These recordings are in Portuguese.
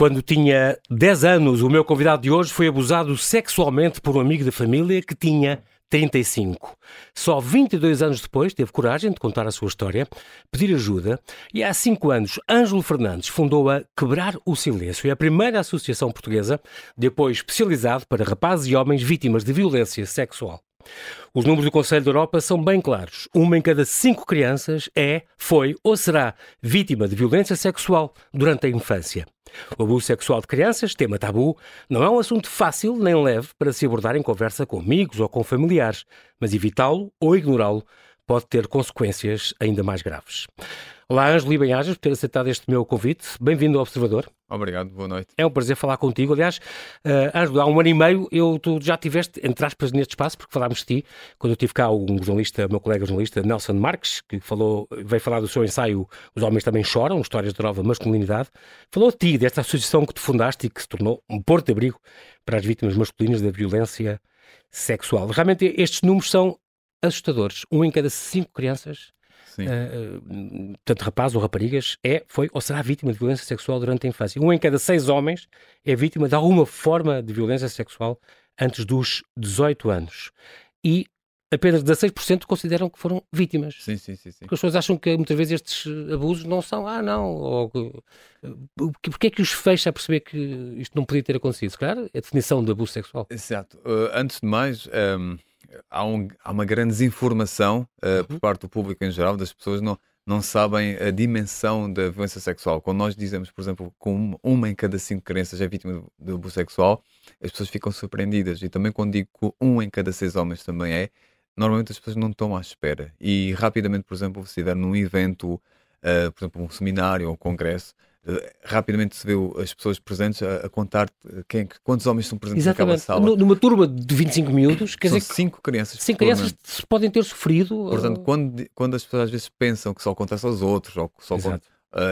Quando tinha 10 anos, o meu convidado de hoje foi abusado sexualmente por um amigo da família que tinha 35. Só 22 anos depois teve coragem de contar a sua história, pedir ajuda e há 5 anos Ângelo Fernandes fundou a Quebrar o Silêncio, a primeira associação portuguesa de apoio especializado para rapazes e homens vítimas de violência sexual. Os números do Conselho da Europa são bem claros. Uma em cada cinco crianças é, foi ou será vítima de violência sexual durante a infância. O abuso sexual de crianças, tema tabu, não é um assunto fácil nem leve para se abordar em conversa com amigos ou com familiares, mas evitá-lo ou ignorá-lo pode ter consequências ainda mais graves. Olá, Ângelo e bem-ajas, por ter aceitado este meu convite. Bem-vindo ao Observador. Obrigado, boa noite. É um prazer falar contigo. Aliás, uh, Ângelo, há um ano e meio eu, tu já tiveste, entre aspas, neste espaço, porque falámos de ti, quando eu tive cá um jornalista, meu colega jornalista, Nelson Marques, que falou, veio falar do seu ensaio Os Homens Também Choram, histórias de nova masculinidade, falou de ti, desta associação que te fundaste e que se tornou um porto de abrigo para as vítimas masculinas da violência sexual. Realmente estes números são assustadores. Um em cada cinco crianças uh, tanto rapazes ou raparigas, é, foi ou será vítima de violência sexual durante a infância. Um em cada seis homens é vítima de alguma forma de violência sexual antes dos 18 anos. E apenas 16% consideram que foram vítimas. Sim, sim, sim, sim. Porque as pessoas acham que muitas vezes estes abusos não são, ah, não, ou porque é que os fecha a perceber que isto não podia ter acontecido? Claro, é a definição de abuso sexual. Exato. Uh, antes de mais, um, há, um, há, uma grande desinformação uh, por parte do público em geral, das pessoas não, não sabem a dimensão da violência sexual. Quando nós dizemos, por exemplo, que uma em cada cinco crianças é vítima de abuso sexual, as pessoas ficam surpreendidas. E também quando digo que um em cada seis homens também é, normalmente as pessoas não estão à espera. E rapidamente, por exemplo, se estiver num evento, uh, por exemplo, um seminário ou um congresso, rapidamente se vê as pessoas presentes a, a contar quem, quantos homens estão presentes Exatamente. naquela sala. Numa turma de 25 miúdos, quer São dizer cinco crianças. Cinco crianças podem ter sofrido. Portanto, uh... quando, quando as pessoas às vezes pensam que só acontece aos outros, ou que só uh,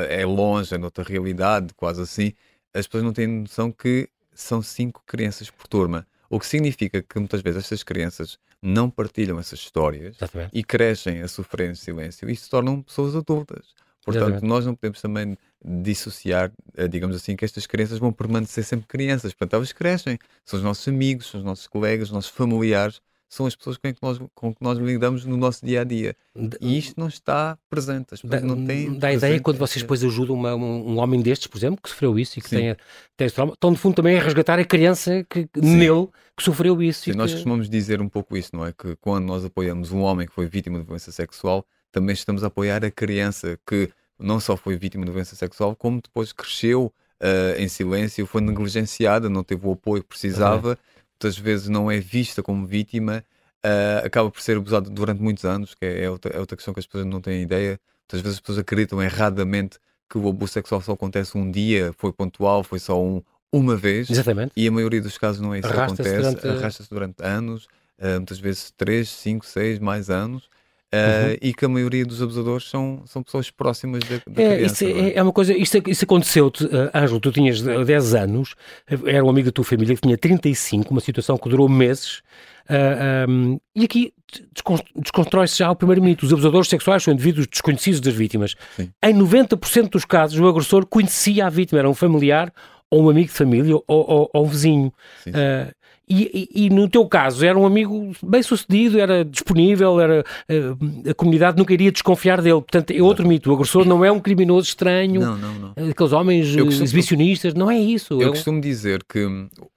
é longe, é noutra realidade, quase assim, as pessoas não têm noção que são cinco crianças por turma. O que significa que muitas vezes estas crianças não partilham essas histórias Exatamente. e crescem a sofrer em silêncio e se tornam pessoas adultas. Portanto, Exatamente. nós não podemos também dissociar, eh, digamos assim, que estas crianças vão permanecer sempre crianças. Portanto, elas crescem, são os nossos amigos, são os nossos colegas, os nossos familiares, são as pessoas com que nós, com que nós lidamos no nosso dia a dia. E isto não está presente. As pessoas dá, não têm. Dá ideia quando vocês depois ajudam uma, um, um, homem destes, por exemplo, que sofreu isso e que tem, tem esse trauma, estão, no fundo, também a resgatar a criança que, nele que sofreu isso. Sim, que... nós costumamos dizer um pouco isso, não é? Que quando nós apoiamos um homem que foi vítima de violência sexual, também estamos a apoiar a criança que não só foi vítima de violência sexual, como depois cresceu uh, em silêncio, foi negligenciada, não teve o apoio que precisava, uhum. muitas vezes não é vista como vítima, uh, acaba por ser abusada durante muitos anos, que é, é, outra, é outra questão que as pessoas não têm ideia. Muitas vezes as pessoas acreditam erradamente que o abuso sexual só acontece um dia, foi pontual, foi só um, uma vez. Exatamente. E a maioria dos casos não é isso que acontece. Durante... Arrasta-se durante anos, uh, muitas vezes 3, 5, 6, mais anos. Uh, e que a maioria dos abusadores são, são pessoas próximas da, da é, criança. Isso é, é, uma coisa, isso, isso aconteceu-te, uh, Ângelo, tu tinhas 10 anos, era um amigo da tua família que tinha 35, uma situação que durou meses, uh, um, e aqui desconstrói-se já o primeiro mito. Os abusadores sexuais são indivíduos desconhecidos das vítimas. Sim. Em 90% dos casos, o agressor conhecia a vítima, era um familiar ou um amigo de família ou, ou, ou um vizinho. Sim, sim. Uh, e, e, e, no teu caso, era um amigo bem sucedido, era disponível, era, uh, a comunidade nunca iria desconfiar dele. Portanto, é outro mito. O agressor não é um criminoso estranho, não, não, não. aqueles homens costumo, exibicionistas, não é isso. Eu é costumo dizer que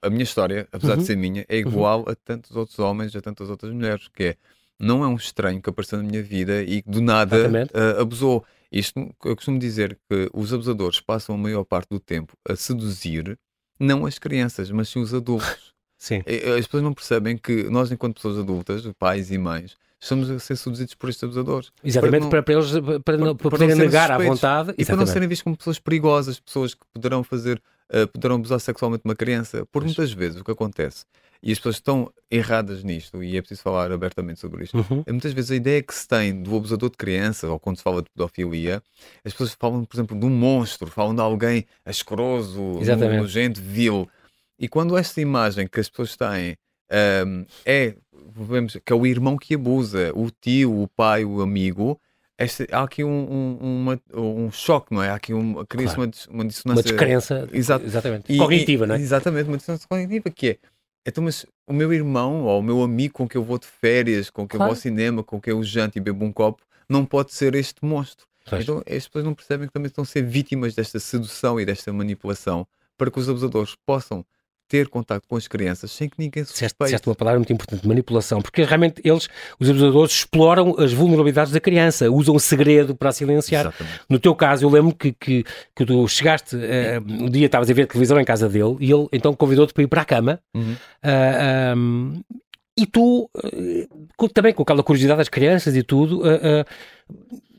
a minha história, apesar uhum. de ser minha, é igual uhum. a tantos outros homens, a tantas outras mulheres, que é não é um estranho que apareceu na minha vida e que do nada uh, abusou. Isto, eu costumo dizer que os abusadores passam a maior parte do tempo a seduzir não as crianças, mas sim os adultos. Sim. As pessoas não percebem que nós, enquanto pessoas adultas, pais e mães, estamos a ser seduzidos por estes abusadores. Exatamente, para, para, para eles para, para, não, para poderem negar à vontade. E para não serem vistos como pessoas perigosas, pessoas que poderão fazer, uh, poderão abusar sexualmente uma criança. Por muitas vezes o que acontece, e as pessoas estão erradas nisto, e é preciso falar abertamente sobre isto, uhum. é muitas vezes a ideia que se tem do abusador de criança, ou quando se fala de pedofilia, as pessoas falam, por exemplo, de um monstro, falam de alguém asqueroso, nojento, vil. E quando esta imagem que as pessoas têm um, é vemos, que é o irmão que abusa, o tio, o pai, o amigo, este, há aqui um, um, uma, um choque, não é? Há aqui um, cria-se Claro. uma, uma dissonância. Uma descrença Exato. exatamente. E- cognitiva, e- não é? Exatamente, uma dissonância cognitiva que é. Então, mas o meu irmão ou o meu amigo com que eu vou de férias, com que eu Claro. vou ao cinema, com que eu janto e bebo um copo, não pode ser este monstro. Então as pessoas não percebem que também estão a ser vítimas desta sedução e desta manipulação para que os abusadores possam ter contato com as crianças sem que ninguém se suspeite. disseste uma palavra muito importante, manipulação, porque realmente eles, os abusadores, exploram as vulnerabilidades da criança, usam o segredo para a silenciar. Exatamente. No teu caso, eu lembro que, que, que tu chegaste, eh, um dia estavas a ver televisão em casa dele e ele então convidou-te para ir para a cama Uhum. ah, ahm, e tu, eh, com- também com aquela curiosidade das crianças e tudo, ah,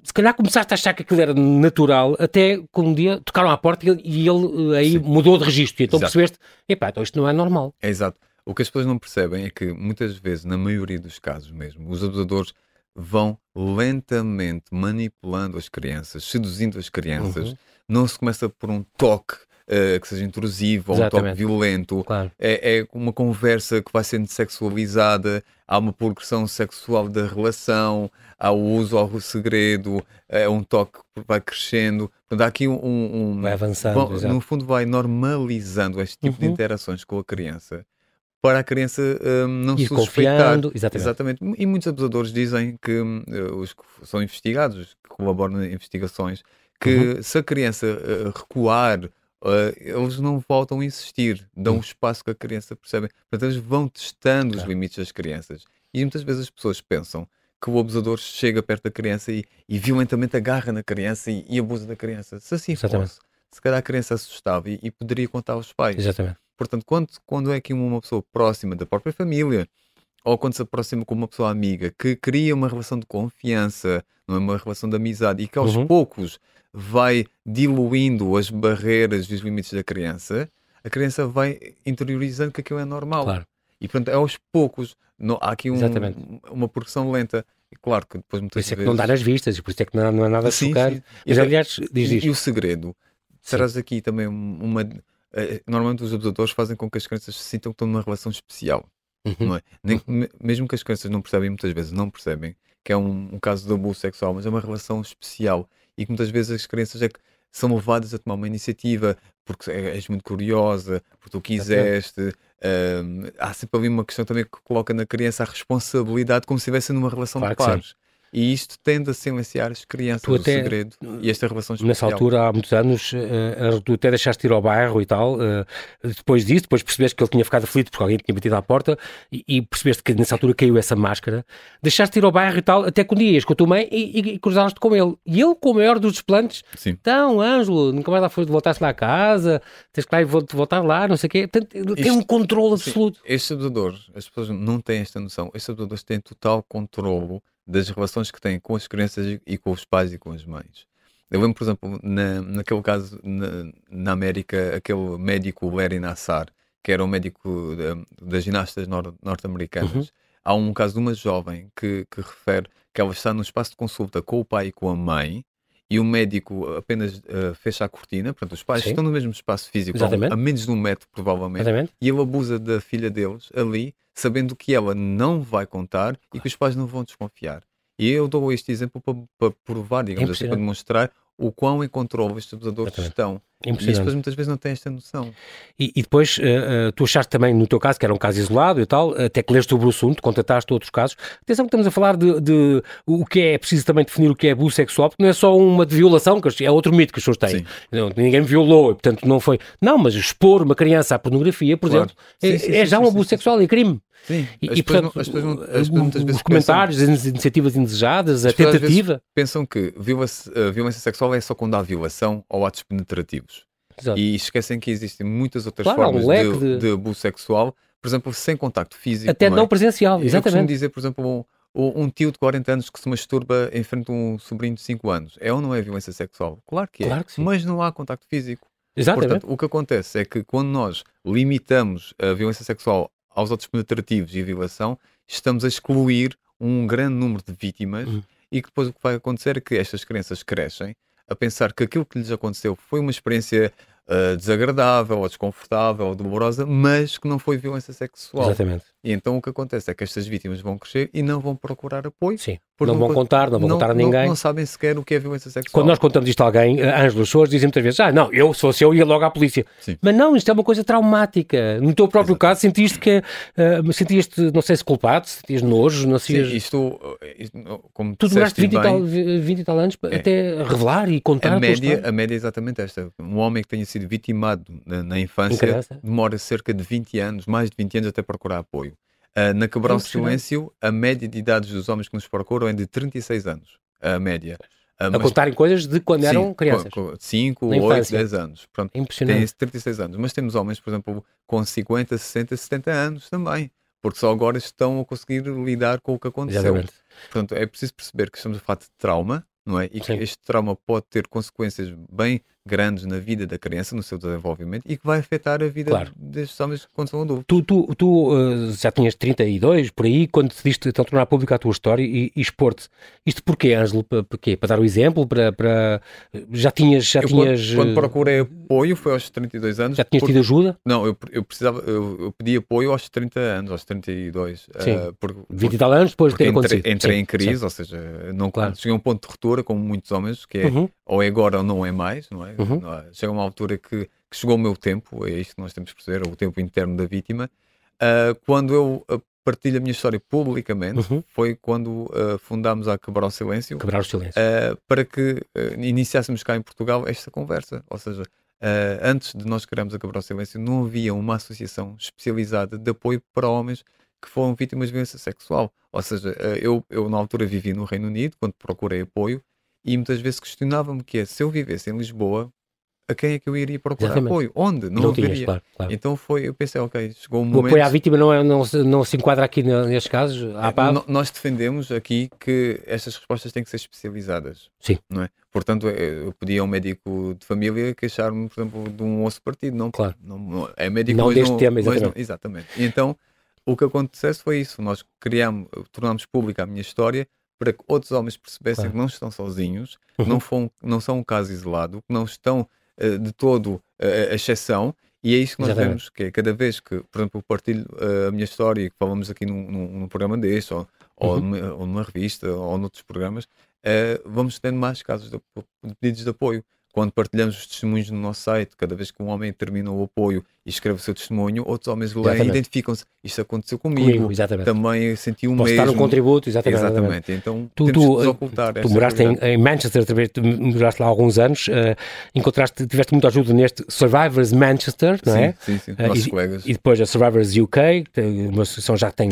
se calhar começaste a achar que aquilo era natural até quando um dia tocaram à porta e ele, e ele, eh, aí Sim. mudou de registro e então Exato. percebeste, epá, então isto não é normal. É exato. O que as pessoas não percebem é que muitas vezes, na maioria dos casos mesmo, os abusadores vão lentamente manipulando as crianças, seduzindo as crianças. Uhum. Não se começa por um toque eh, que seja intrusivo ou um toque Exatamente. violento. Claro. É, é uma conversa que vai sendo sexualizada, há uma progressão sexual da relação, há o uso ao segredo, é um toque que vai crescendo. Portanto, há aqui um. um- Vai avançando, Bom, no fundo, vai normalizando este tipo de Uhum. interações com a criança para a criança hum, não Ir suspeitar. confiando, exatamente. E muitos abusadores dizem que eh, os que são investigados, os que colaboram em investigações, que Uhum. se a criança eh, recuar, eh, eles não voltam a insistir, dão Uhum. o espaço que a criança percebe. Portanto, eles vão testando os Claro. limites das crianças. E muitas vezes as pessoas pensam que o abusador chega perto da criança e, e violentamente agarra na criança e, e abusa da criança. Se assim Exatamente. fosse, se calhar a criança assustava e, e poderia contar aos pais. Exatamente. Portanto, quando, quando é que uma pessoa próxima da própria família, ou quando se aproxima com uma pessoa amiga que cria uma relação de confiança, não é uma relação de amizade, e que aos Uhum. poucos vai diluindo as barreiras e os limites da criança, a criança vai interiorizando que aquilo é normal. Claro. E portanto, é aos poucos, não, há aqui um- uma progressão lenta. E claro que depois Por muitas isso é que vezes. não dá nas vistas e por isso é que não, não é nada Sim, chocante. sim. Mas E- aliás, diz e, isto. e o segredo? Sim. Traz aqui também um- uma. eh, Normalmente os abusadores fazem com que as crianças se sintam que estão numa relação especial. Uhum. Não é? Nem- me- mesmo que as crianças não percebem, muitas vezes não percebem que é um, um caso de abuso sexual, mas é uma relação especial e que muitas vezes as crianças é que são levadas a tomar uma iniciativa porque é- és muito curiosa, porque tu quiseste. ahm, há sempre ali uma questão também que coloca na criança a responsabilidade como se estivesse numa relação Claro de pares. E isto tende a silenciar as crianças, Tu até- segredo e esta relação especial. Nessa altura, há muitos anos, eh, tu até deixaste ir ao bairro e tal. eh, depois disso, depois percebeste que ele tinha ficado aflito porque alguém tinha batido à porta e, e percebeste que nessa altura caiu essa máscara. Deixaste ir ao bairro e tal, até que um dia ias com a tua mãe e, e, e cruzaste com ele. E ele, com o maior dos desplantes, Sim. então, Ângelo, nunca mais lá foi voltaste lá a casa, tens que lá e vol- voltar lá, não sei o quê. Portanto, tem um controle Sim, absoluto. Estes abusadores, as pessoas não têm esta noção, estes abusadores têm total controlo das relações que têm com as crianças e- com os pais e com as mães. Eu lembro, por exemplo, na, naquele caso na, na América, aquele médico Larry Nassar, que era um médico da- das ginastas nor- norte-americanas, Uhum. há um caso de uma jovem que, que refere que ela está num espaço de consulta com o pai e com a mãe e o médico apenas eh, fecha a cortina, portanto os pais Sim. estão no mesmo espaço físico, a, menos de um metro provavelmente, Exatamente. e ele abusa da filha deles ali, sabendo que ela não vai contar e que os pais não vão desconfiar. E eu dou este exemplo para, para provar, digamos assim, para demonstrar o quão em controle estes abusadores Exatamente. Estão. E as Impressionante. pessoas muitas vezes não têm esta noção. E, e depois, eh, eh, tu achaste também, no teu caso, que era um caso isolado e tal, até que leste sobre o assunto, contataste outros casos. Atenção que estamos a falar de, de o que é, é preciso também definir o que é abuso sexual, porque não é só uma de violação, que é outro mito que as pessoas têm. Sim. Não, ninguém me violou, e, portanto não foi. Não, mas expor uma criança à pornografia, por Claro. exemplo, Sim, é, sim, é já um abuso sexual, é crime. Sim, E, as e, pessoas portanto, não- as pessoas não- as pessoas muitas vezes os comentários, as iniciativas indesejadas, a tentativa. pensam que viola- a violência sexual é só quando há violação ou atos penetrativos. Exato. E esquecem que existem muitas outras Claro, formas de, de- de abuso sexual, por exemplo, sem contacto físico. Até não é? não presencial, Eu costumo exatamente. dizer, por exemplo, um, um tio de 40 anos que se masturba em frente a um sobrinho de 5 anos. É ou não é violência sexual? Claro que é. Claro que. Mas não há contacto físico. Exatamente. Portanto, o que acontece é que quando nós limitamos a violência sexual aos atos penetrativos e a violação, estamos a excluir um grande número de vítimas Uhum. e que depois o que vai acontecer é que estas crianças crescem a pensar que aquilo que lhes aconteceu foi uma experiência ah, desagradável, ou desconfortável, ou dolorosa, mas que não foi violência sexual. Exatamente. E então o que acontece é que estas vítimas vão crescer e não vão procurar apoio. Sim. Não vão contar, não vão contar a ninguém. Não, não, sabem sequer o que é violência sexual. Quando nós contamos isto a alguém, eh, Ângelo, pessoas dizem muitas vezes, ah, não, eu, se fosse eu, ia logo à polícia. Sim. Mas não, isto é uma coisa traumática. No teu próprio Exato. caso, sentiste que, uh, sentiste, não sei se culpado, sentias nojo, não sei. Sim, isto, isto como tu demoraste 20, bem, e tal, 20 e tal anos é. até revelar e contar a média, a média é exatamente esta. Um homem que tenha sido vitimado na, na infância demora cerca de 20 anos, mais de 20 anos até procurar apoio. Uh, na Quebrar o Silêncio, a média de idades dos homens que nos procuram é de 36 anos. A média. Uh, a mas... contarem coisas de quando sim, eram crianças. 5, 8, 10 anos. Pronto, é impressionante. Tem 36 anos. Mas temos homens, por exemplo, com 50, 60, 70 anos também. Porque só agora estão a conseguir lidar com o que aconteceu. Exatamente. Portanto, é preciso perceber que estamos a falar de trauma, não é? E que Sim. este trauma pode ter consequências bem grandes na vida da criança, no seu desenvolvimento e que vai afetar a vida claro. destes homens quando são adultos. Tu, tu, tu uh, já tinhas 32 por aí quando decidiste então, tornar pública a tua história e, e expor-te. Isto porquê, Ângelo? Para, para, dar o exemplo? Para, para... Já tinhas. Já eu, tinhas quando, quando, eh, procurei apoio foi aos 32 anos. Já tinhas porque... tido ajuda? Não, eu, eu precisava, eu, eu, pedi apoio aos 30 anos, aos 32. Sim. Uh, por, 20 e tal anos depois de ter entrei, acontecido. Entrei sim, em crise, sim. ou seja, não claro. cheguei a um ponto de ruptura, como muitos homens, que é uhum. Ou é agora ou não é mais, não é? Uhum. É? Chega uma altura que, que, chegou o meu tempo, é isto que nós temos que perceber, é o tempo interno da vítima. Uh, quando eu ah, partilho a minha história publicamente, uhum. foi quando uh, fundámos a Quebrar o Silêncio. Quebrar o Silêncio. Uh, para que iniciássemos cá em Portugal esta conversa. Ou seja, antes de nós criarmos a Quebrar o Silêncio, não havia uma associação especializada de apoio para homens que foram vítimas de violência sexual. Ou seja, eu, eu na altura vivi no Reino Unido, quando procurei apoio, e muitas vezes questionava-me que é, se eu vivesse em Lisboa, a quem é que eu iria procurar Exatamente. apoio? Onde? Não, não tinhas, claro, claro. Então foi, eu pensei, ok, chegou um momento... O apoio à vítima não, é, não, não se enquadra aqui nestes casos? É, nós defendemos aqui que estas respostas têm que ser especializadas. Sim. Não é? Portanto, eu pedi a um médico de família queixar-me, por exemplo, de um osso partido. Não, claro. não, é médico, não deste não, tema, exatamente. Não, exatamente. E então, o que acontecesse foi isso. Nós criamos, tornámos pública a minha história para que outros homens percebessem claro. que não estão sozinhos, uhum. não, foram, não são um caso isolado, que não estão uh, de todo uh, a exceção. E é isso que nós Exatamente. vemos, que é cada vez que, por exemplo, eu partilho uh, a minha história e que falamos aqui num, num, num programa deste, ou, uhum. ou, numa, ou, numa, revista, ou noutros programas, vamos tendo mais casos de, de pedidos de apoio quando partilhamos os testemunhos no nosso site, cada vez que um homem termina o apoio e escreve o seu testemunho, outros homens leem e identificam-se. Isto aconteceu comigo, comigo também senti o Posso mesmo. dar um contributo, exatamente. exatamente. Então tu, tu, que ocultar. Tu moraste em, em, Manchester, moraste lá há alguns anos, uh, encontraste, tiveste muita ajuda neste Survivors Manchester, não é? Sim, sim, uh, nossos e, colegas. E depois a Survivors UK, uma associação já que tem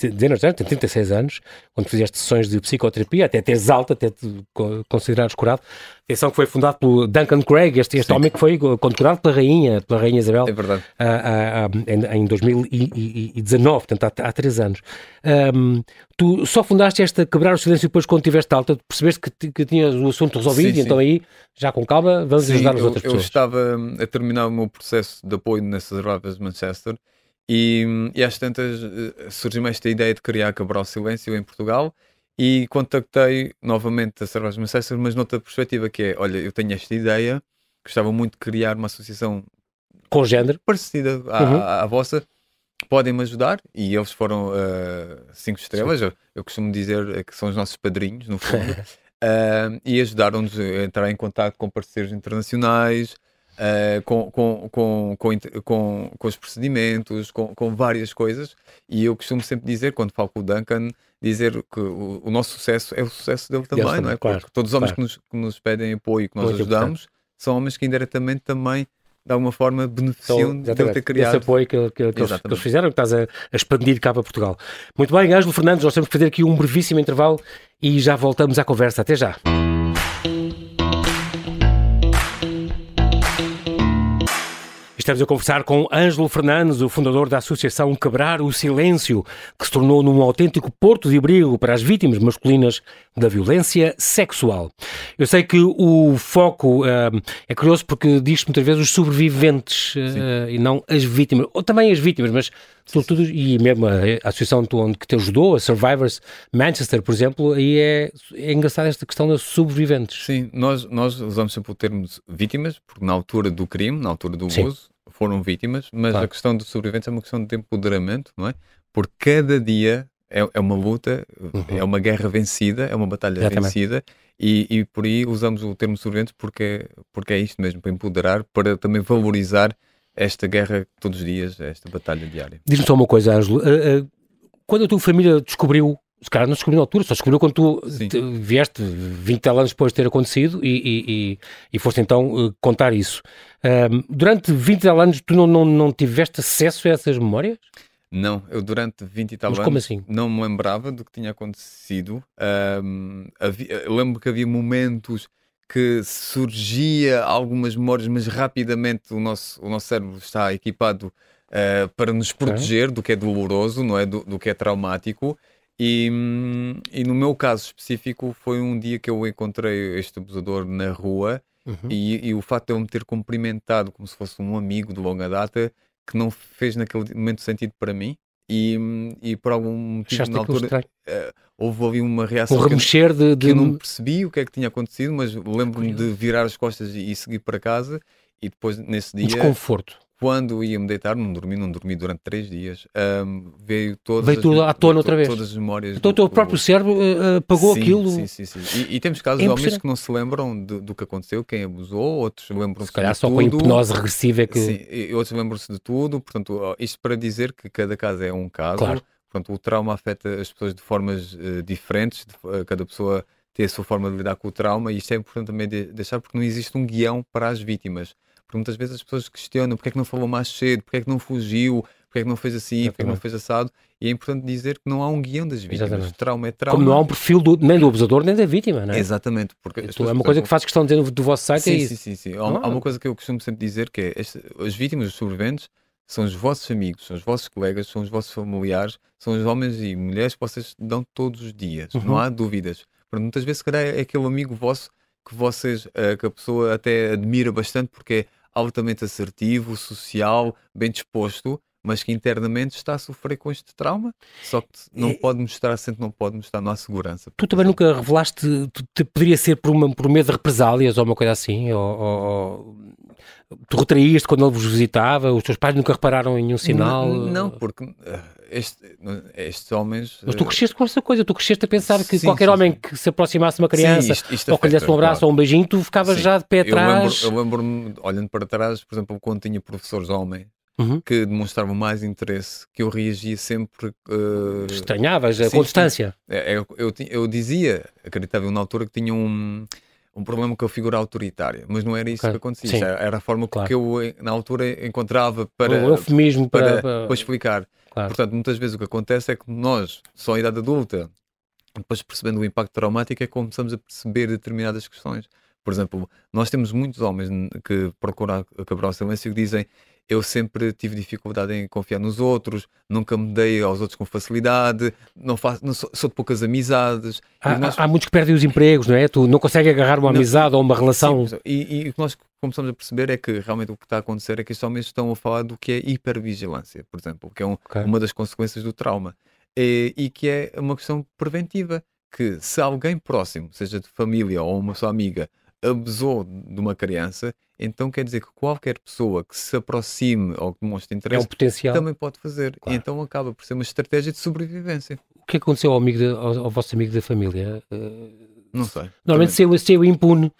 dezenas de anos, tem 36 anos, quando fizeste sessões de psicoterapia, até teres alta, até te considerares curado. Atenção que foi fundado pelo Duncan Craig, este, este homem que foi condecorado pela rainha, pela rainha Isabel. É verdade. Uh, uh, em, em 2019, portanto há, há três anos. Um, tu só fundaste esta Quebrar o Silêncio depois quando tiveste alta, percebeste que, que tinhas o assunto resolvido sim, e então aí, já com calma, vamos sim, ajudar as outras eu pessoas. Eu estava a terminar o meu processo de apoio nessas Ravas de Manchester e, e às tantas eh, surgiu-me esta ideia de criar Cabral Silêncio em Portugal e contactei novamente a Cerveja Manchester, mas noutra perspectiva que é, olha, eu tenho esta ideia, gostava muito de criar uma associação com género? parecida à, uhum. à, à vossa, podem-me ajudar? E eles foram uh, cinco estrelas, eu, eu, costumo dizer que são os nossos padrinhos, no fundo, uh, e ajudaram-nos a entrar em contato com parceiros internacionais, uh, com, com, com, com, com, os procedimentos, com, com várias coisas. E eu costumo sempre dizer, quando falo com o Duncan, dizer que o, o nosso sucesso é o sucesso dele também, não é? Claro, Porque todos os homens claro. que, nos, que nos pedem apoio, que nós Muito ajudamos, importante. são homens que indiretamente também de alguma forma beneficiam então, de ter criado. Esse apoio que, que, que, eles, que, eles, fizeram, que estás a, a, expandir cá para Portugal. Muito bem, Ângelo Fernandes, nós temos que fazer aqui um brevíssimo intervalo e já voltamos à conversa. Até já. Estamos a conversar com Ângelo Fernandes, o fundador da Associação Quebrar o Silêncio, que se tornou num autêntico porto de abrigo para as vítimas masculinas da violência sexual. Eu sei que o foco uh, é curioso porque diz muitas vezes os sobreviventes uh, e não as vítimas, ou também as vítimas, mas sobretudo, e mesmo a, a associação onde que te ajudou, a Survivors Manchester, por exemplo, aí é, é engraçada esta questão dos sobreviventes. Sim, nós, nós usamos sempre o termo vítimas, porque na altura do crime, na altura do abuso, foram vítimas, mas claro. a questão dos sobreviventes é uma questão de empoderamento, não é? porque cada dia é, é uma luta, uhum. é uma guerra vencida, é uma batalha Exatamente. vencida, e, e, por aí usamos o termo sobrevivente porque, porque é isto mesmo, para empoderar, para também valorizar esta guerra todos os dias, esta batalha diária. Diz-me só uma coisa, Ângelo. Uh, uh, quando a tua família descobriu, se calhar não descobriu na altura, só descobriu quando tu te, vieste 20 anos depois de ter acontecido e, e, e, e foste então uh, contar isso. durante 20 anos tu não, não, não tiveste acesso a essas memórias? Não, eu durante 20 e tal Mas anos assim? não me lembrava do que tinha acontecido. Um, havia, eu lembro que havia momentos que surgia algumas memórias, mas rapidamente o nosso, o nosso cérebro está equipado uh, para nos proteger do que é doloroso, não é? Do, do que é traumático. E, e, no meu caso específico, foi um dia que eu encontrei este abusador na rua uhum. e, e, o facto de eu me ter cumprimentado como se fosse um amigo de longa data que não fez naquele momento sentido para mim. E, e por algum motivo Achaste na altura uh, houve ali uma reação um remexer de, de... que eu não percebi o que é que tinha acontecido, mas lembro-me de virar as costas e, e seguir para casa e depois nesse dia desconforto quando ia me deitar, não dormi, não dormi durante três dias, um, veio todas veio tudo à tona outra vez. Todas as memórias. Então o teu próprio cérebro uh, apagou sim, aquilo. Sim, sim, sim. E, e temos casos é de homens que não se lembram do, do que aconteceu, quem abusou, outros lembram-se Se calhar só com a hipnose regressiva é que. Sim, e outros lembram-se de tudo. Portanto, isto para dizer que cada caso é um caso. Claro. Portanto, o trauma afeta as pessoas de formas uh, diferentes, de, uh, cada pessoa tem a sua forma de lidar com o trauma, e isto é importante também de deixar, porque não existe um guião para as vítimas. Porque muitas vezes as pessoas questionam porque é que não falou mais cedo, porque é que não fugiu, porque é que não fez assim, Exatamente. porque é que não fez assado. E é importante dizer que não há um guião das vítimas. Exatamente. Trauma é trauma. Como não há um perfil do, nem do abusador nem da vítima, não é? Exatamente. Porque é uma coisa que faz questão de dizer do vosso site. Sim, é isso. sim, sim. sim. Há, ah. há, uma coisa que eu costumo sempre dizer que é este, as vítimas, os sobreviventes, são os vossos amigos, são os vossos colegas, são os vossos familiares, são os homens e mulheres que vocês dão todos os dias. Uhum. Não há dúvidas. Porque muitas vezes, se calhar, é aquele amigo vosso que vocês, eh, que a pessoa até admira bastante porque é altamente assertivo, social, bem disposto, mas que internamente está a sofrer com este trauma, só que não pode mostrar, sempre não pode mostrar, não há segurança. Tu também nunca revelaste, tu, poderia ser por, uma, por medo de represálias ou uma coisa assim, ou, ou, tu retraíste quando ele vos visitava, os teus pais nunca repararam em nenhum sinal? Não, não porque eh, este, estes homens. Mas tu eh, cresceste com essa coisa, tu cresceste a pensar que sim, qualquer sim, homem sim. que se aproximasse de uma criança isto, isto ou que lhe desse um abraço claro. ou um beijinho, tu ficavas já de pé atrás. Eu lembro-me, lembro olhando para trás, por exemplo, quando tinha professores homens. Uhum. que demonstravam mais interesse, que eu reagia sempre. Uh... Estranhavas a constância. É, é, eu, eu, eu, dizia, acreditava na altura que tinha um, um problema com a figura autoritária, mas não era isso okay. que acontecia. Era, era, a forma claro. que eu, na altura, encontrava para, um eufemismo para, para, para explicar. Claro. Portanto, muitas vezes o que acontece é que nós, só em idade adulta, depois percebendo o impacto traumático, é que começamos a perceber determinadas questões. Por exemplo, nós temos muitos homens que procuram quebrar o silêncio que dizem eu sempre tive dificuldade em confiar nos outros, nunca me dei aos outros com facilidade, não faço, não sou, sou, de poucas amizades. Há, nós... há, muitos que perdem os empregos, não é? Tu não consegues agarrar uma não, amizade ou uma relação. Sim, e, e, o que nós começamos a perceber é que realmente o que está a acontecer é que estes homens estão a falar do que é hipervigilância, por exemplo, que é um, okay. uma das consequências do trauma. E, e que é uma questão preventiva, que se alguém próximo, seja de família ou uma sua amiga, abusou de uma criança, então quer dizer que qualquer pessoa que se aproxime ou que demonstre interesse é um potencial. também pode fazer. Claro. então acaba por ser uma estratégia de sobrevivência. O que aconteceu ao, amigo de, ao, ao vosso amigo da família? Uh... Não sei. Normalmente saiu, saiu impune.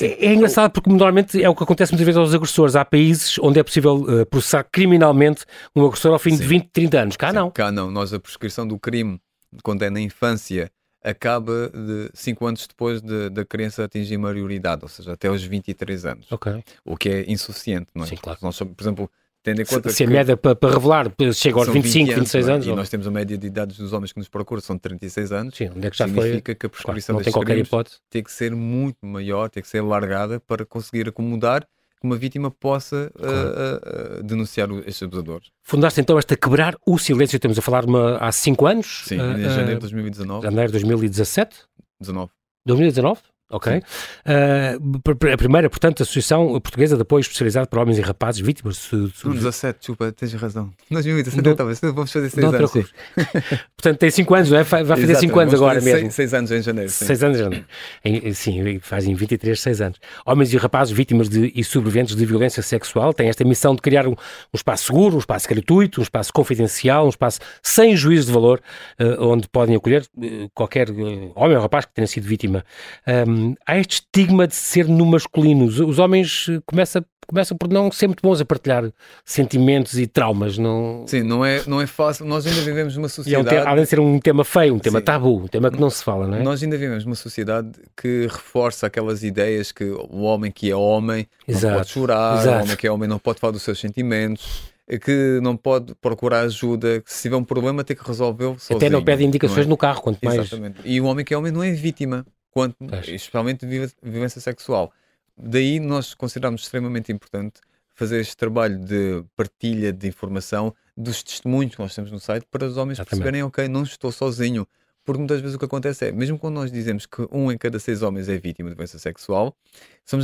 É, é, engraçado porque normalmente é o que acontece muitas vezes aos agressores. Há países onde é possível uh, processar criminalmente um agressor ao fim Sim. de 20, 30 anos. Cá Sim. não. Cá não. Nós a prescrição do crime, quando é na infância, acaba de 5 anos depois de, da criança atingir maioridade, ou seja, até aos 23 anos. Okay. O que é insuficiente, não é? Sim, claro. Nós, por exemplo, tendo em conta se, se a média para, para revelar chega aos 25, 20 26 anos. E ou... nós temos a média de idades dos homens que nos procuram, são 36 anos. Sim, onde é que já significa foi... que a prescrição claro, não tem qualquer hipótese. tem que ser muito maior, tem que ser alargada para conseguir acomodar que uma vítima possa claro. uh, uh, denunciar estes abusadores. Fundaste então esta Quebrar o Silêncio, estamos a falar uma, há 5 anos? Sim, em janeiro de 2019. Janeiro de 2017? 19. 2019? Ok? Uh, a primeira, portanto, a Associação Portuguesa de Apoio Especializado para Homens e Rapazes Vítimas de... de... 17, desculpa, tens razão. 2017, talvez, vamos fazer 6 anos. portanto, tem 5 anos, não é? Vai fazer 5 anos agora mesmo. 6 anos em janeiro. 6 anos em janeiro. Em, sim, fazem 23, 6 anos. Homens e rapazes vítimas de, e sobreviventes de violência sexual têm esta missão de criar um, um espaço seguro, um espaço gratuito, um espaço confidencial, um espaço sem juízo de valor, uh, onde podem acolher uh, qualquer homem ou rapaz que tenha sido vítima. Um, há este estigma de ser no masculino. Os, os homens começam começam por não ser muito bons a partilhar sentimentos e traumas. Não... Sim, não é, não é fácil. Nós ainda vivemos numa sociedade. É um além de ser um tema feio, um tema Sim. tabu, um tema que não se fala, não é? Nós ainda vivemos numa sociedade que reforça aquelas ideias que o homem que é homem Exato. não pode chorar, Exato. o homem que é homem não pode falar dos seus sentimentos que não pode procurar ajuda, que se tiver um problema tem que resolvê-lo sozinho. Até não pede indicações não é? no carro, quanto mais... Exatamente. E o homem que é homem não é vítima, quanto, especialmente de vivência sexual. Daí nós consideramos extremamente importante fazer este trabalho de partilha de informação dos testemunhos que nós temos no site para os homens Exatamente. perceberem, ok, não estou sozinho. Porque muitas vezes o que acontece é, mesmo quando nós dizemos que um em cada seis homens é vítima de doença sexual,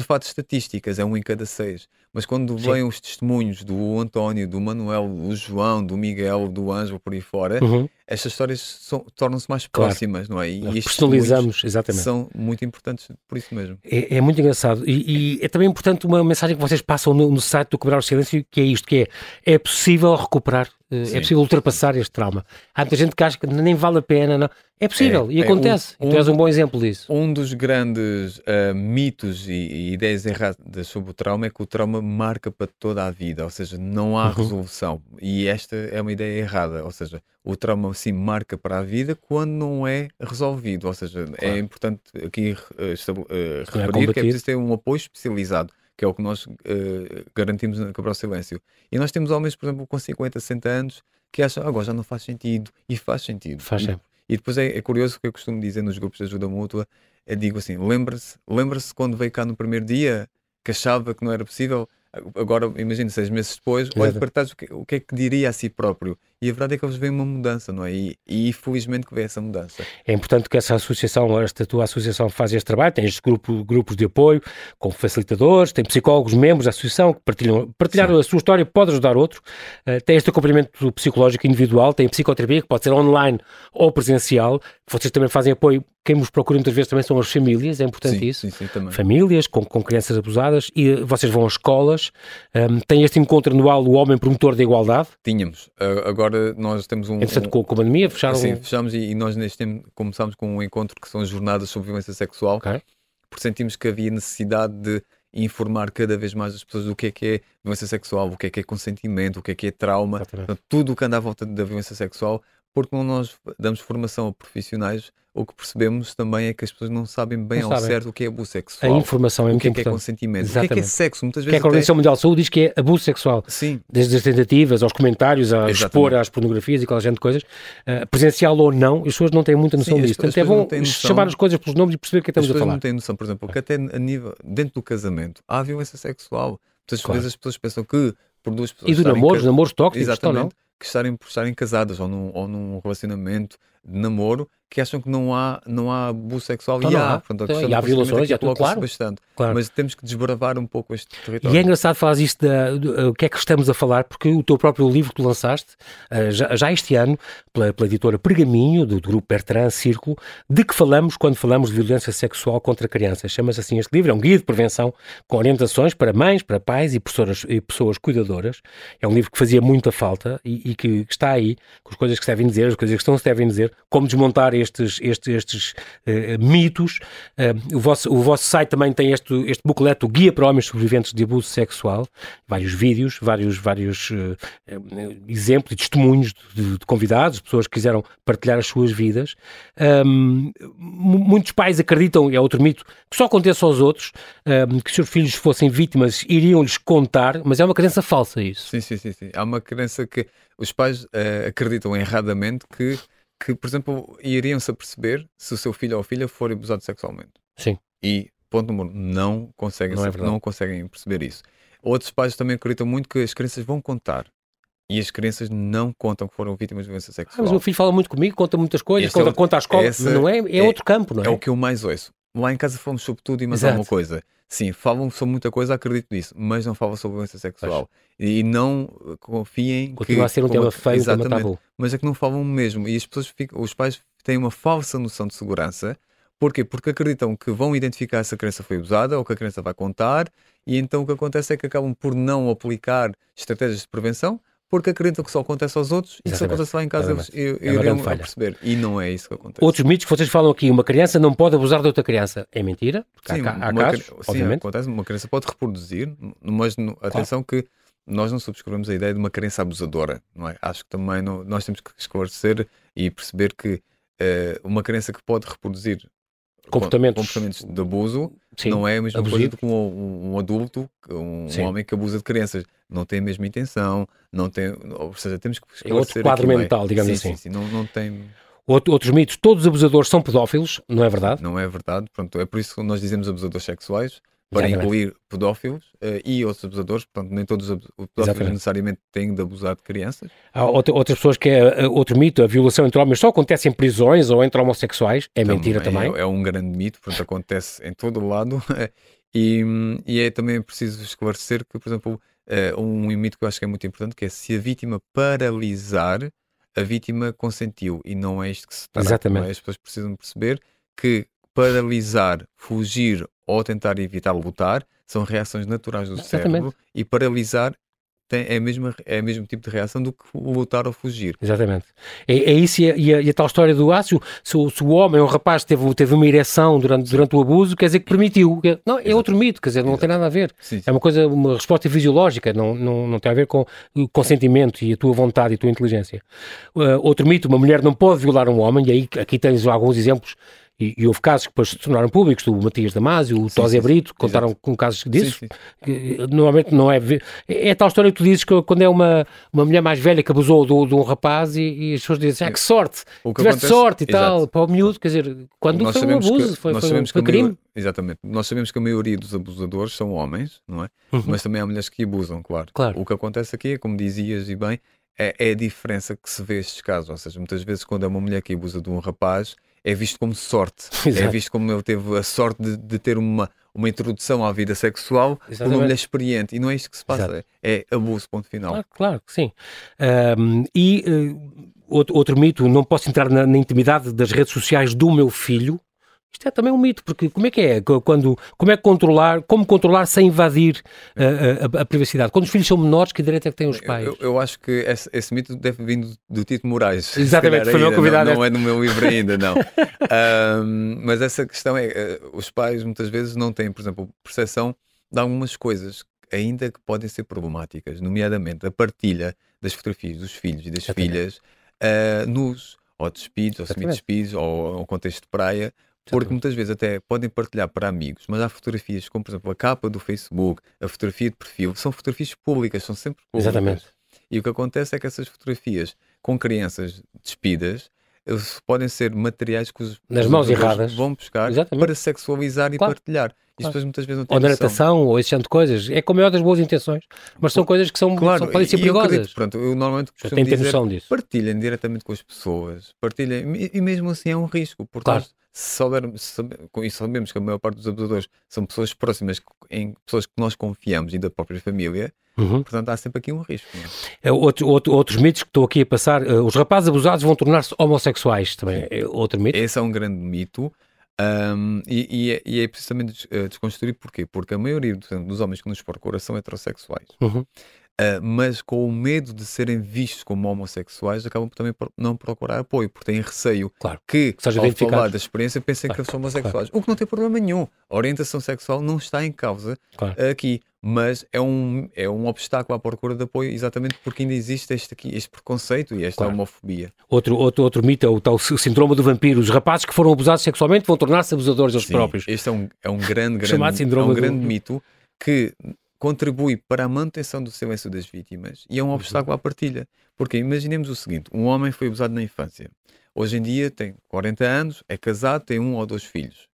falar de estatísticas, é um em cada seis. Mas quando Sim. vêm os testemunhos do António, do Manuel, do João, do Miguel, do Ângelo, por aí fora, uhum. estas histórias tornam-se mais claro. próximas, não é? E personalizamos, exatamente. São muito importantes por isso mesmo. É, é muito engraçado. E, e, é também importante uma mensagem que vocês passam no, no site do Cobrar o Silêncio, que é isto, que é, é possível recuperar, Sim. é possível ultrapassar este trauma. Há muita gente que acha que nem vale a pena, não. É possível é, e acontece. Um, um, tu és um bom exemplo disso. Um dos grandes uh, mitos e, e, ideias erradas sobre o trauma é que o trauma marca para toda a vida, ou seja, não há uhum. resolução. E esta é uma ideia errada, ou seja, o trauma sim marca para a vida quando não é resolvido. Ou seja, é claro. é importante aqui uh, uh, referir é que é preciso ter um apoio especializado que é o que nós uh, garantimos na Cabral Silêncio. E nós temos homens, por exemplo, com 50, 60 anos, que acham agora já não faz sentido. E faz sentido. Faz e, e depois é, é, curioso o que eu costumo dizer nos grupos de ajuda mútua. Eu digo assim: lembra-se lembra quando veio cá no primeiro dia que achava que não era possível? Agora, imagina, seis meses depois, olha para trás o que, o que é que diria a si próprio. E a verdade é que eles veem uma mudança, não é? E, e felizmente que vê essa mudança. É importante que essa associação, esta tua associação, faz este trabalho. Tens grupo, grupos de apoio com facilitadores, tem psicólogos, membros da associação que partilham, partilhar Sim. a sua história pode ajudar outro. Uh, tem este acompanhamento psicológico individual, tem psicoterapia que pode ser online ou presencial. Vocês também fazem apoio quem nos procura muitas vezes também são as famílias, é importante sim, isso. Sim, sim, famílias com, com crianças abusadas e vocês vão às escolas. Um, tem este encontro anual o Homem Promotor da Igualdade? Tínhamos. Uh, agora nós temos um. Entretanto, um, com, a pandemia fecharam. Sim, fechamos e, e, nós neste tempo começámos com um encontro que são as jornadas sobre violência sexual. Okay. Porque sentimos que havia necessidade de informar cada vez mais as pessoas do que é que é violência sexual, o que é que é consentimento, o que é que é trauma, portanto, tudo o que anda à volta da violência sexual, porque não nós damos formação a profissionais o que percebemos também é que as pessoas não sabem bem não ao sabem. certo o que é abuso sexual. A informação é muito o que é, que é consentimento, Exatamente. o que é que é sexo. Muitas vezes que é que a Organização até... Mundial de Saúde diz que é abuso sexual. Sim. Desde as tentativas, aos comentários, a Exatamente. expor às pornografias e aquela gente de coisas, uh, presencial ou não, as pessoas não têm muita noção Sim, disso. Portanto, é bom chamar as coisas pelos nomes e perceber o que é que estamos a falar. não têm noção, por exemplo, que até a nível, dentro do casamento há violência sexual. Muitas claro. vezes as pessoas pensam que por duas pessoas. E do namoro, ca... namoros tóxicos, Exatamente, não? Que estarem, estarem casadas ou num, ou num relacionamento de namoro que acham que não há, não há abuso sexual então, e há. Portanto, a então, e há violações, e há tudo, claro. bastante. claro. Mas temos que desbravar um pouco este território. E é engraçado falar isto da, do, o que é que estamos a falar, porque o teu próprio livro que tu lançaste, uh, já, já, este ano, pela, pela editora Pergaminho, do, do, grupo Bertrand Círculo, de que falamos quando falamos de violência sexual contra crianças. Chama-se assim este livro, é um guia de prevenção com orientações para mães, para pais e pessoas, e pessoas cuidadoras. É um livro que fazia muita falta e, e que, que, está aí, com as coisas que se devem dizer, as coisas que não se devem dizer, como desmontar estes, estes estes uh, mitos. Uh, o, vosso, o vosso site também tem este, este booklet, o Guia para Homens Sobreviventes de Abuso Sexual, vários vídeos, vários, vários uh, exemplos e testemunhos de, de, convidados, pessoas que quiseram partilhar as suas vidas. Um, muitos pais acreditam, é outro mito, que só aconteça aos outros, um, que se os filhos fossem vítimas iriam-lhes contar, mas é uma crença falsa isso. Sim, sim, sim. sim. Há uma crença que os pais acreditam erradamente que que, por exemplo, iriam-se a perceber se o seu filho ou filha for abusado sexualmente. Sim. E, ponto número não conseguem, não, é não conseguem perceber isso. Outros pais também acreditam muito que as crianças vão contar. E as crianças não contam que foram vítimas de violência sexual. Ah, mas o meu filho fala muito comigo, conta muitas coisas, conta, é conta à escola, não é? É, é outro campo, não é? É o que eu mais ouço. lá em casa falamos sobre tudo e mais Exato. alguma coisa. Sim, falam sobre muita coisa, acredito nisso, mas não falam sobre violência sexual. Pois. E não confiem Continua que... a ser um tema feio, exatamente, um tema tabu. Mas é que não falam mesmo. E as pessoas ficam, os pais têm uma falsa noção de segurança. Porquê? Porque acreditam que vão identificar se a criança foi abusada ou que a criança vai contar, e então o que acontece é que acabam por não aplicar estratégias de prevenção, porque acreditam que só acontece aos outros Exatamente. e se acontece lá em casa eles é iriam perceber. E não é isso que acontece. Outros mitos que vocês falam aqui, uma criança não pode abusar de outra criança. É mentira? Sim, há, há casos, sim, obviamente. acontece. Uma criança pode reproduzir, mas no, atenção claro. que nós não subscrevemos a ideia de uma criança abusadora, não é? Acho que também não, nós temos que esclarecer e perceber que uh, uma criança que pode reproduzir comportamentos, comportamentos de abuso Sim, não é a mesma abusivo. coisa do que um, um adulto, um, um, homem que abusa de crianças. Não tem a mesma intenção, não tem, ou seja, temos que É outro quadro mental, digamos sim, assim. Sim, sim, não, não tem... outros mitos, todos os abusadores são pedófilos, não é verdade? Não é verdade, pronto, é por isso que nós dizemos abusadores sexuais, para Exatamente. incluir pedófilos uh, e outros abusadores, portanto, nem todos os pedófilos Exatamente. necessariamente têm de abusar de crianças. Há outra, outras pessoas que é uh, outro mito, a violação entre homens só acontece em prisões ou entre homossexuais, é também, mentira também. É, é, um grande mito, portanto, acontece em todo o lado e, e, é também preciso esclarecer que, por exemplo, uh, um mito que eu acho que é muito importante, que é se a vítima paralisar, a vítima consentiu e não é isto que se trata. É? Exatamente. É? As pessoas precisam perceber que paralisar, fugir ou tentar evitar lutar são reações naturais do Exatamente. cérebro e paralisar tem, é, mesmo, é o mesmo tipo de reação do que lutar ou fugir. Exatamente. É, é isso e a, e, a, e a, tal história do ácido. Se, se, o homem, o rapaz, teve, teve uma ereção durante, durante o abuso, quer dizer que permitiu. Não, é Exato. outro mito, quer dizer, não Exato. tem nada a ver. Sim, sim. É uma coisa, uma resposta fisiológica, não, não, não tem a ver com o consentimento e a tua vontade e a tua inteligência. Uh, outro mito, uma mulher não pode violar um homem, e aí aqui tens alguns exemplos e, e, houve casos que depois se tornaram públicos, o Matias Damasio, o Tosé Brito, contaram exato. com casos disso. Sim, sim. Normalmente não é. É tal história que tu dizes que quando é uma, uma mulher mais velha que abusou de, de um rapaz e, e, as pessoas dizem, ah, que sorte, que tiveste acontece, sorte e exato. tal, para o miúdo, quer dizer, quando nós foi um abuso, que, foi, foi, foi crime. Exatamente. Nós sabemos que a maioria dos abusadores são homens, não é? Uhum. Mas também há mulheres que abusam, claro. claro. O que acontece aqui é, como dizias e bem, é, é a diferença que se vê estes casos. Ou seja, muitas vezes quando é uma mulher que abusa de um rapaz é visto como sorte. Exato. É visto como ele teve a sorte de, de, ter uma, uma introdução à vida sexual Exatamente. por uma mulher experiente. E não é isto que se passa. Exato. É abuso, ponto final. Ah, claro que sim. Um, e uh, outro, outro, mito, não posso entrar na, na intimidade das redes sociais do meu filho. Isto é também um mito, porque como é que é? Quando, como é que controlar, como controlar sem invadir a, a, a privacidade? Quando os filhos são menores, que direito é que têm os pais? Eu, eu acho que esse, esse, mito deve vir do, do Tito Moraes. Exatamente, foi meu convidado. Não, não, é no meu livro ainda, não. um, mas essa questão é, uh, os pais muitas vezes não têm, por exemplo, percepção de algumas coisas ainda que podem ser problemáticas, nomeadamente a partilha das fotografias dos filhos e das Exatamente. filhas uh, nos ou despidos, ou semi-despidos, ou, ou contexto de praia, porque muitas vezes até podem partilhar para amigos, mas há fotografias, como por exemplo a capa do Facebook, a fotografia de perfil, são fotografias públicas, são sempre públicas. Exatamente. E o que acontece é que essas fotografias com crianças despidas podem ser materiais que os, Nas mãos erradas vão buscar Exatamente. para sexualizar claro. e partilhar. Isto claro. muitas vezes não tem Ou na natação, ou esse tipo de coisas. É como é das boas intenções, mas são coisas que são, claro, são podem ser perigosas. Acredito, pronto, eu normalmente costumo dizer, disso. partilhem diretamente com as pessoas, partilhem, e, e mesmo assim é um risco, porque claro se soubermos, sabemos que a maior parte dos abusadores são pessoas próximas, em pessoas que nós confiamos e da própria família, uhum. portanto há sempre aqui um risco. É? É, outro, outro, outros mitos que estou aqui a passar, uh, os rapazes abusados vão tornar-se homossexuais também, é outro mito? Esse é um grande mito. Um, e, e, é, e, é, precisamente uh, desconstruir porquê? Porque a maioria dos homens que nos procuram são heterossexuais. Uhum. Uh, mas com o medo de serem vistos como homossexuais, acabam também por não procurar apoio, porque têm receio claro. que, que ao falar da experiência, pensem claro. que são homossexuais. Claro. O que não tem problema nenhum. A orientação sexual não está em causa aqui, mas é um, é um obstáculo à procura de apoio, exatamente porque ainda existe este, aqui, este preconceito e esta homofobia. Outro, outro, outro mito é o tal síndrome do vampiro. Os rapazes que foram abusados sexualmente vão tornar-se abusadores eles próprios. Este é um, é um grande, grande, é um grande do... mito que contribui para a manutenção do silêncio das vítimas e é um uhum. obstáculo à partilha. Porque imaginemos o seguinte: um homem foi abusado na infância. Hoje em dia tem 40 anos, é casado, tem um ou dois filhos.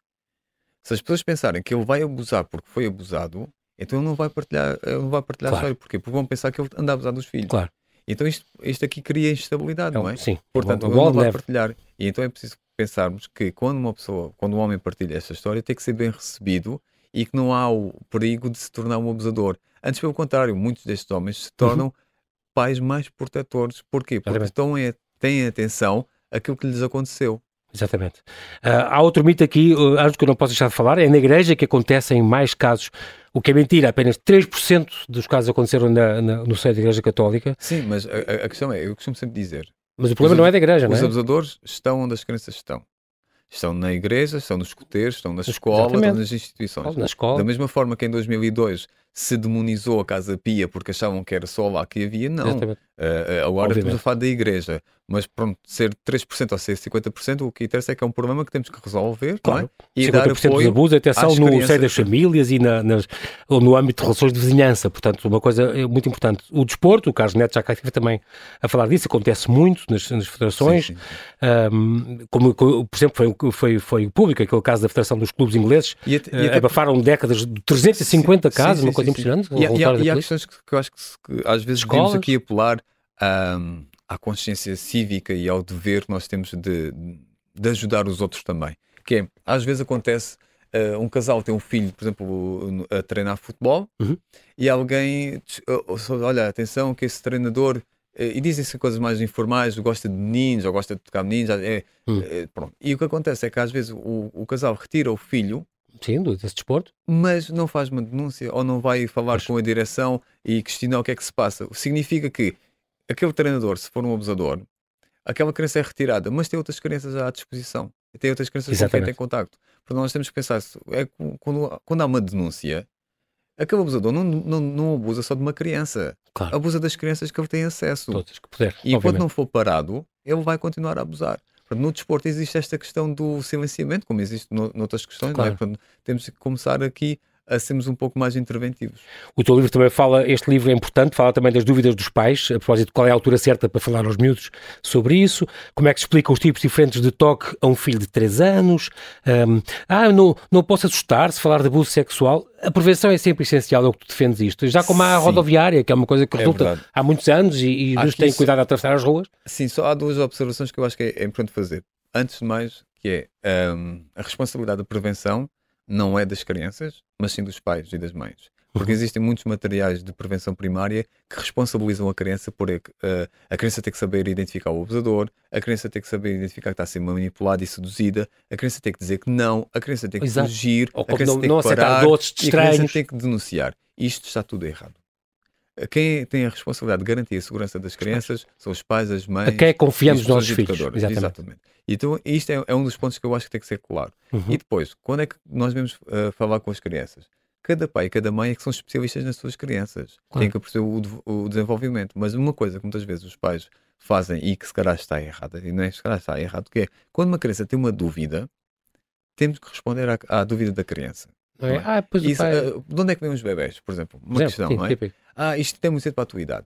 Se as pessoas pensarem que ele vai abusar porque foi abusado, então ele não vai partilhar, ele não vai partilhar claro. a história. Porquê? Porque vão pensar que ele anda a abusar dos filhos. Claro. Então isto, isto aqui cria instabilidade, é, não é? Sim. Portanto, ele não vai partilhar. E então é preciso pensarmos que quando uma pessoa, quando um homem partilha esta história, tem que ser bem recebido e que não há o perigo de se tornar um abusador. Antes, pelo contrário, muitos destes homens se tornam uhum. pais mais protetores. Porquê? Porque estão têm atenção àquilo que lhes aconteceu. Exatamente. Uh, há outro mito aqui, uh, acho que eu não posso deixar de falar, é na igreja que acontecem mais casos, o que é mentira, apenas 3% dos casos aconteceram na, na, no seio da igreja católica. Sim, mas a, a, questão é, eu costumo sempre dizer... Mas o problema não é da igreja, não é? Os abusadores estão onde as crianças estão. Estão na igreja, estão nos escuteiros, estão nas escolas, estão nas instituições. Na escola. Da mesma forma que em 2002 se demonizou a Casa Pia porque achavam que era só lá que havia, não. Uh, agora Obviamente. estamos a falar da igreja. Mas pronto, ser 3% ou ser 50%, o que interessa é que é um problema que temos que resolver, claro. não é? E 50% dar apoio dos abusos, atenção no seio das famílias e na, nas, ou no âmbito de relações de vizinhança. Portanto, uma coisa é muito importante. O desporto, o Carlos Neto já cá esteve também a falar disso, acontece muito nas, nas federações. Sim, sim. Um, como, por exemplo, foi, foi, foi público aquele caso da Federação dos Clubes Ingleses. E até, e até... Abafaram décadas de 350 sim, casos, uma coisa impressionante. E, e, e, há questões que, que eu acho que, que às vezes Escolas. aqui apelar. Um, à consciência cívica e ao dever que nós temos de, de ajudar os outros também. Que é, às vezes acontece uh, um casal tem um filho, por exemplo, a treinar futebol uhum. e alguém, olha, atenção que esse treinador eh, e dizem-se coisas mais informais, gosta de meninos ou gosta de tocar meninos, é, hum. pronto. E o que acontece é que às vezes o, o casal retira o filho Sim, desse desporto. Mas não faz uma denúncia ou não vai falar mas... com a direção e questionar o que é que se passa. Significa que aquele treinador, se for um abusador, aquela criança é retirada, mas tem outras crianças à disposição. Tem outras crianças com quem tem contacto. Portanto, nós temos que pensar, é, quando, quando há uma denúncia, aquele abusador não, não, não abusa só de uma criança. Claro. Abusa das crianças que ele tem acesso. Todas que puder. E enquanto não for parado, ele vai continuar a abusar. Portanto, no desporto existe esta questão do silenciamento, como existe no, noutras questões. Claro. É? Portanto, temos que começar aqui a sermos um pouco mais interventivos. O teu livro também fala, este livro é importante, fala também das dúvidas dos pais, a propósito de qual é a altura certa para falar aos miúdos sobre isso, como é que se explica os tipos diferentes de toque a um filho de 3 anos, um, ah, não, não posso assustar-se, falar de abuso sexual, a prevenção é sempre essencial, é o que tu defendes isto, já como a rodoviária, que é uma coisa que é resulta é há muitos anos e, e nos tem isso... cuidado a atravessar as ruas. Sim, só há duas observações que eu acho que é, é importante fazer. Antes de mais, que é um, a responsabilidade da prevenção não é das crianças, mas sim dos pais e das mães. Porque uhum. existem muitos materiais de prevenção primária que responsabilizam a criança por uh, a criança ter que saber identificar o abusador, a criança ter que saber identificar que está a ser manipulada e seduzida, a criança tem que dizer que não, a criança tem que Exato. fugir, Ou a criança não, tem não que parar, doces e a criança tem que denunciar. Isto está tudo errado. Quem tem a responsabilidade de garantir a segurança das crianças são os pais, as mães. A quem confiamos os nossos filhos. Exatamente. Exatamente. Então, isto é, é, um dos pontos que eu acho que tem que ser claro. Uhum. E depois, quando é que nós vamos uh, falar com as crianças? Cada pai e cada mãe é que são especialistas nas suas crianças. Claro. Têm que perceber o, o, desenvolvimento. Mas uma coisa que muitas vezes os pais fazem e que se calhar está errada, e não é se calhar está errado, que é quando uma criança tem uma dúvida, temos que responder à, à dúvida da criança. Não é? Não é? Ah, pois Isso, pai... uh, de onde é que vêm os bebés, por exemplo? Uma exemplo, questão, sim, não é? Típico. Ah, isto tem muito cedo para a tua idade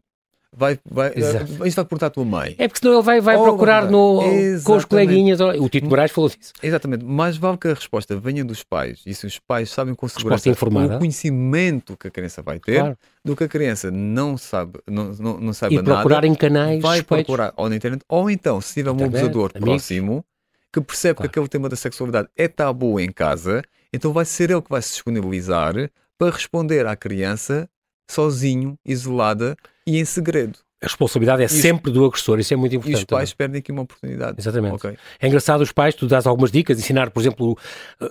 vai, vai, uh, isto vai perguntar à tua mãe. É porque senão ele vai, vai oh, procurar no, com os coleguinhas. O Tito Moraes falou disso. Exatamente. Mais vale que a resposta venha dos pais e se os pais sabem com segurança o conhecimento que a criança vai ter, claro. do que a criança não sabe, não, não, não saiba e procurar em canais vai procurar ou na internet, ou então, se tiver um abusador próximo que percebe claro. que aquele tema da sexualidade é tabu em casa, então vai ser ele que vai se disponibilizar para responder à criança sozinho, isolada e em segredo. A responsabilidade é isso, sempre do agressor, isso é muito importante. E os pais também. perdem aqui uma oportunidade. Exatamente. Okay. É engraçado os pais, tu dás algumas dicas, ensinar, por exemplo,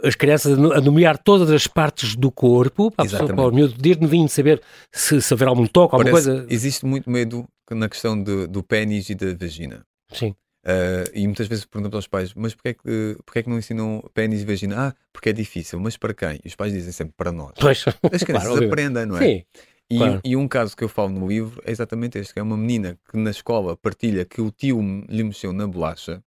as crianças a nomear todas as partes do corpo, para pessoa, para o miúdo, desde novinho saber se, se haver algum toque, alguma Parece, coisa. Existe muito medo na questão de, do pênis e da vagina. Sim. Uh, e muitas vezes perguntamos aos pais, mas porquê é que, porquê é que não ensinam pênis e vagina? Ah, porque é difícil, mas para quem? E os pais dizem sempre para nós. Pois. As crianças claro, aprendem, não é? Sim. E, claro. e, um caso que eu falo no livro é exatamente este, que é uma menina que na escola partilha que o tio lhe mexeu na bolacha.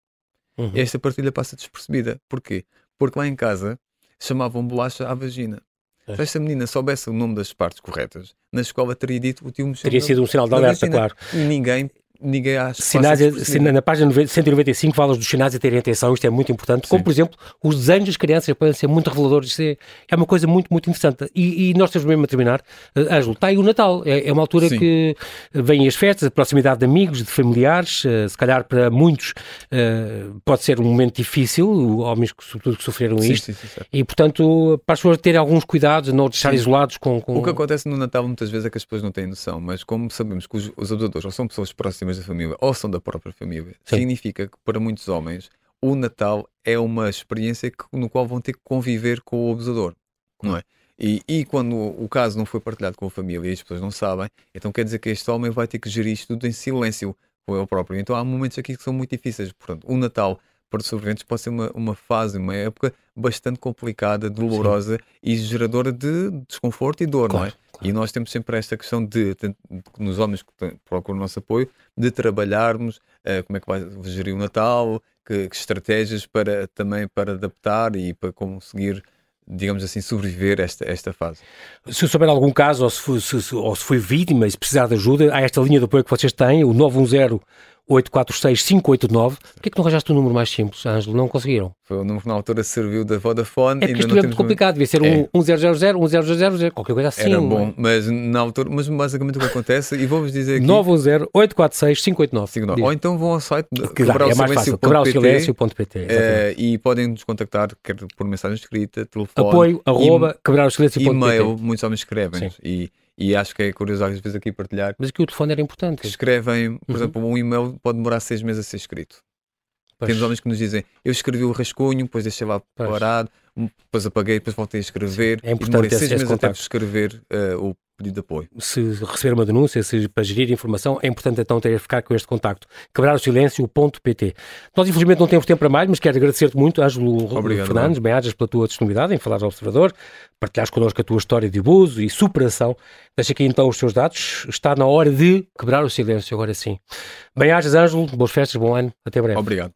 Uhum. Esta partilha passa despercebida. Porquê? Porque lá em casa chamavam bolacha à vagina. É. Se esta menina soubesse o nome das partes corretas, na escola teria dito o tio mexeu Teria na, sido um sinal de alerta, claro. E ninguém ninguém acha sinais, Na página 195 falas dos sinais a terem atenção, isto é muito importante, como Sim. por exemplo, os desenhos das crianças podem ser muito reveladores, é, é uma coisa muito, muito interessante. E, e nós temos mesmo a terminar, uh, Ângelo, está aí o Natal, é, é uma altura Sim. que vêm as festas, a proximidade de amigos, de familiares, uh, se calhar para muitos uh, pode ser um momento difícil, homens que, sobretudo que sofreram sim, isto, sim, e portanto para as pessoas terem alguns cuidados, não deixar isolados com, com, O que acontece no Natal muitas vezes é que as pessoas não têm noção, mas como sabemos que os, os abusadores ou são pessoas próximas da família ou são da própria família, sim. significa que para muitos homens o Natal é uma experiência que, no qual vão ter que conviver com o abusador, não é? E, e, quando o caso não foi partilhado com a família e as pessoas não sabem, então quer dizer que este homem vai ter que gerir isto tudo em silêncio com ele próprio. Então há momentos aqui que são muito difíceis. Portanto, o Natal para os sobreviventes pode ser uma, uma fase, uma época bastante complicada, dolorosa Sim. e geradora de desconforto e dor, claro, não é? Claro. E nós temos sempre esta questão de, de, nos homens que procuram o nosso apoio, de trabalharmos uh, como é que vai gerir o Natal, que, que estratégias para também para adaptar e para conseguir digamos assim, sobreviver esta, esta fase. Se souber algum caso ou se, foi, se, ou se foi vítima e se precisar de ajuda, há esta linha de apoio que vocês têm, o 910 846-589. Porquê é que não arranjaste um número mais simples, Ângelo? Não conseguiram? Foi o número que na altura serviu da Vodafone. É porque isto é muito complicado, devia ser é. um 1000, 1000, qualquer coisa assim. Era bom, mas na altura, mas basicamente o que acontece, e vou-vos dizer aqui... 910-846-589. Ou então vão ao site de que é eh, e podem nos contactar, quer por mensagem escrita, telefone... Apoio, arroba, quebrarsilêncio.pt E-mail, muitos homens escrevem e e acho que é curioso às vezes aqui partilhar. Mas que o telefone era importante. Escrevem, por uhum. exemplo, um e-mail pode demorar seis meses a ser escrito. Pois. Temos homens que nos dizem, eu escrevi o rascunho, depois deixei lá pois. parado, depois apaguei, depois voltei a escrever. É importante e seis esse, meses esse escrever uh, o pedido de apoio. Se receber uma denúncia, se para gerir informação, é importante então ter ficar com este contacto. Quebrar o silêncio.pt. Nós infelizmente não temos tempo para mais, mas quero agradecer-te muito, Ângelo Obrigado, Fernandes, bem-ajas pela tua disponibilidade em falar ao Observador, partilhares connosco a tua história de abuso e superação. Deixa aqui então os teus dados. Está na hora de quebrar o silêncio, agora sim. Bem-ajas, Ângelo, boas festas, bom ano, até breve. Obrigado.